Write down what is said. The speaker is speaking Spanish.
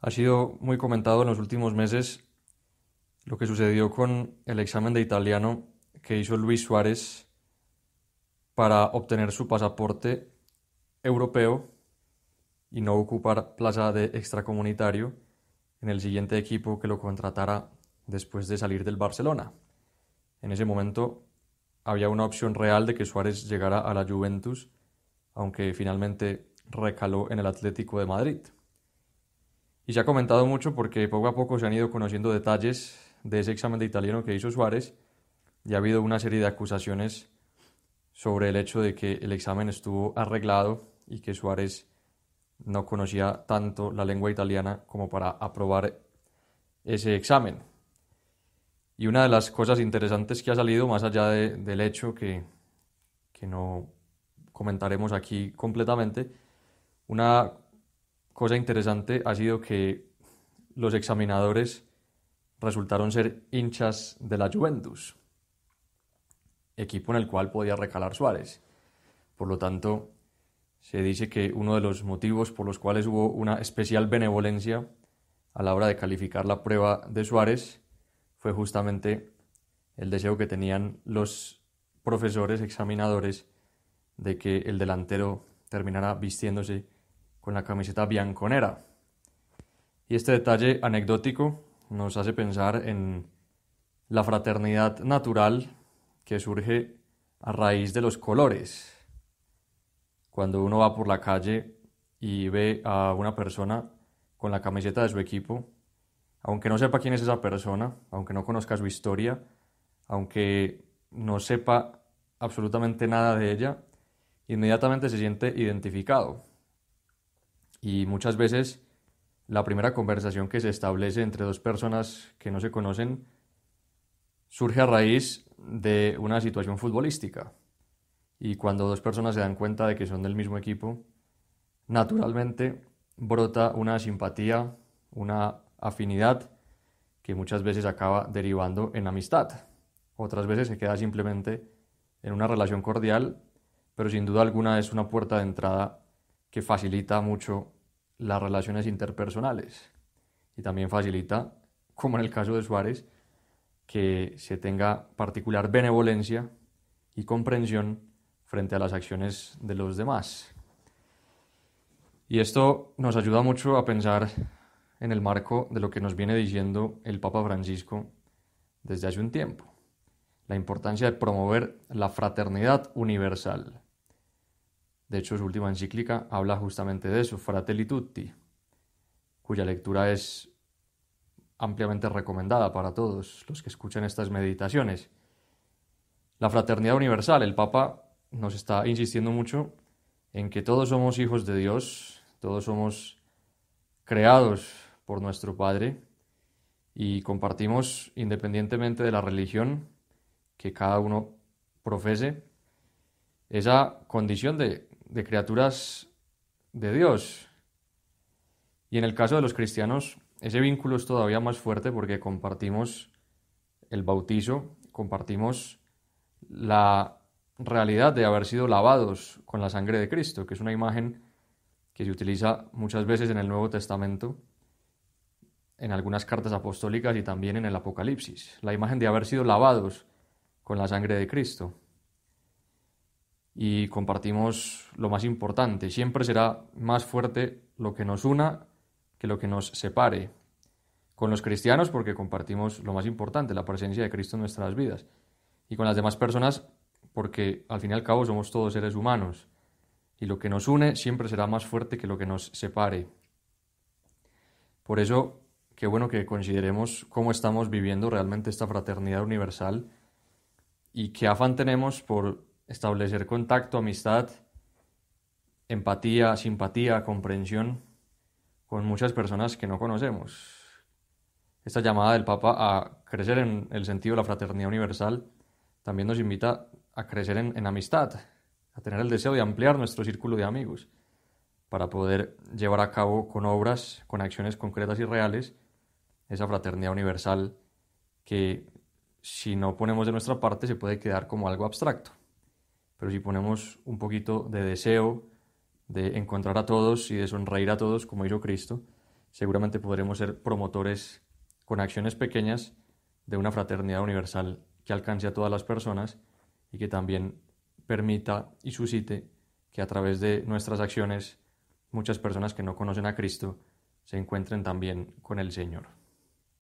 Ha sido muy comentado en los últimos meses lo que sucedió con el examen de italiano que hizo Luis Suárez para obtener su pasaporte europeo y no ocupar plaza de extracomunitario en el siguiente equipo que lo contratara después de salir del Barcelona. En ese momento había una opción real de que Suárez llegara a la Juventus, aunque finalmente recaló en el Atlético de Madrid. Y se ha comentado mucho porque poco a poco se han ido conociendo detalles de ese examen de italiano que hizo Suárez y ha habido una serie de acusaciones sobre el hecho de que el examen estuvo arreglado y que Suárez no conocía tanto la lengua italiana como para aprobar ese examen. Y una de las cosas interesantes que ha salido, más allá del hecho que, que no comentaremos aquí completamente, una cosa interesante ha sido que los examinadores resultaron ser hinchas de la Juventus, equipo en el cual podía recalar Suárez. Por lo tanto, se dice que uno de los motivos por los cuales hubo una especial benevolencia a la hora de calificar la prueba de Suárez fue justamente el deseo que tenían los profesores examinadores de que el delantero terminara vistiéndose con la camiseta bianconera. Y este detalle anecdótico nos hace pensar en la fraternidad natural que surge a raíz de los colores. Cuando uno va por la calle y ve a una persona con la camiseta de su equipo, aunque no sepa quién es esa persona, aunque no conozca su historia, aunque no sepa absolutamente nada de ella, inmediatamente se siente identificado. Y muchas veces la primera conversación que se establece entre dos personas que no se conocen surge a raíz de una situación futbolística. Y cuando dos personas se dan cuenta de que son del mismo equipo, naturalmente brota una simpatía, una afinidad que muchas veces acaba derivando en amistad. Otras veces se queda simplemente en una relación cordial, pero sin duda alguna es una puerta de entrada que facilita mucho las relaciones interpersonales y también facilita, como en el caso de Suárez, que se tenga particular benevolencia y comprensión frente a las acciones de los demás. Y esto nos ayuda mucho a pensar en el marco de lo que nos viene diciendo el Papa Francisco desde hace un tiempo, la importancia de promover la fraternidad universal. De hecho, su última encíclica habla justamente de eso, Fratelli Tutti, cuya lectura es ampliamente recomendada para todos los que escuchan estas meditaciones. La fraternidad universal, el Papa nos está insistiendo mucho en que todos somos hijos de Dios, todos somos creados por nuestro Padre y compartimos, independientemente de la religión que cada uno profese, esa condición de, de criaturas de Dios. Y en el caso de los cristianos, ese vínculo es todavía más fuerte porque compartimos el bautizo, compartimos la realidad de haber sido lavados con la sangre de Cristo, que es una imagen que se utiliza muchas veces en el Nuevo Testamento en algunas cartas apostólicas y también en el Apocalipsis, la imagen de haber sido lavados con la sangre de Cristo. Y compartimos lo más importante, siempre será más fuerte lo que nos una que lo que nos separe. Con los cristianos porque compartimos lo más importante, la presencia de Cristo en nuestras vidas. Y con las demás personas porque al fin y al cabo somos todos seres humanos. Y lo que nos une siempre será más fuerte que lo que nos separe. Por eso qué bueno que consideremos cómo estamos viviendo realmente esta fraternidad universal y qué afán tenemos por establecer contacto, amistad, empatía, simpatía, comprensión con muchas personas que no conocemos. Esta llamada del Papa a crecer en el sentido de la fraternidad universal también nos invita a crecer en, amistad, a tener el deseo de ampliar nuestro círculo de amigos para poder llevar a cabo con obras, con acciones concretas y reales, esa fraternidad universal que si no ponemos de nuestra parte se puede quedar como algo abstracto. Pero si ponemos un poquito de deseo de encontrar a todos y de sonreír a todos como hizo Cristo, seguramente podremos ser promotores con acciones pequeñas de una fraternidad universal que alcance a todas las personas y que también permita y suscite que a través de nuestras acciones muchas personas que no conocen a Cristo se encuentren también con el Señor.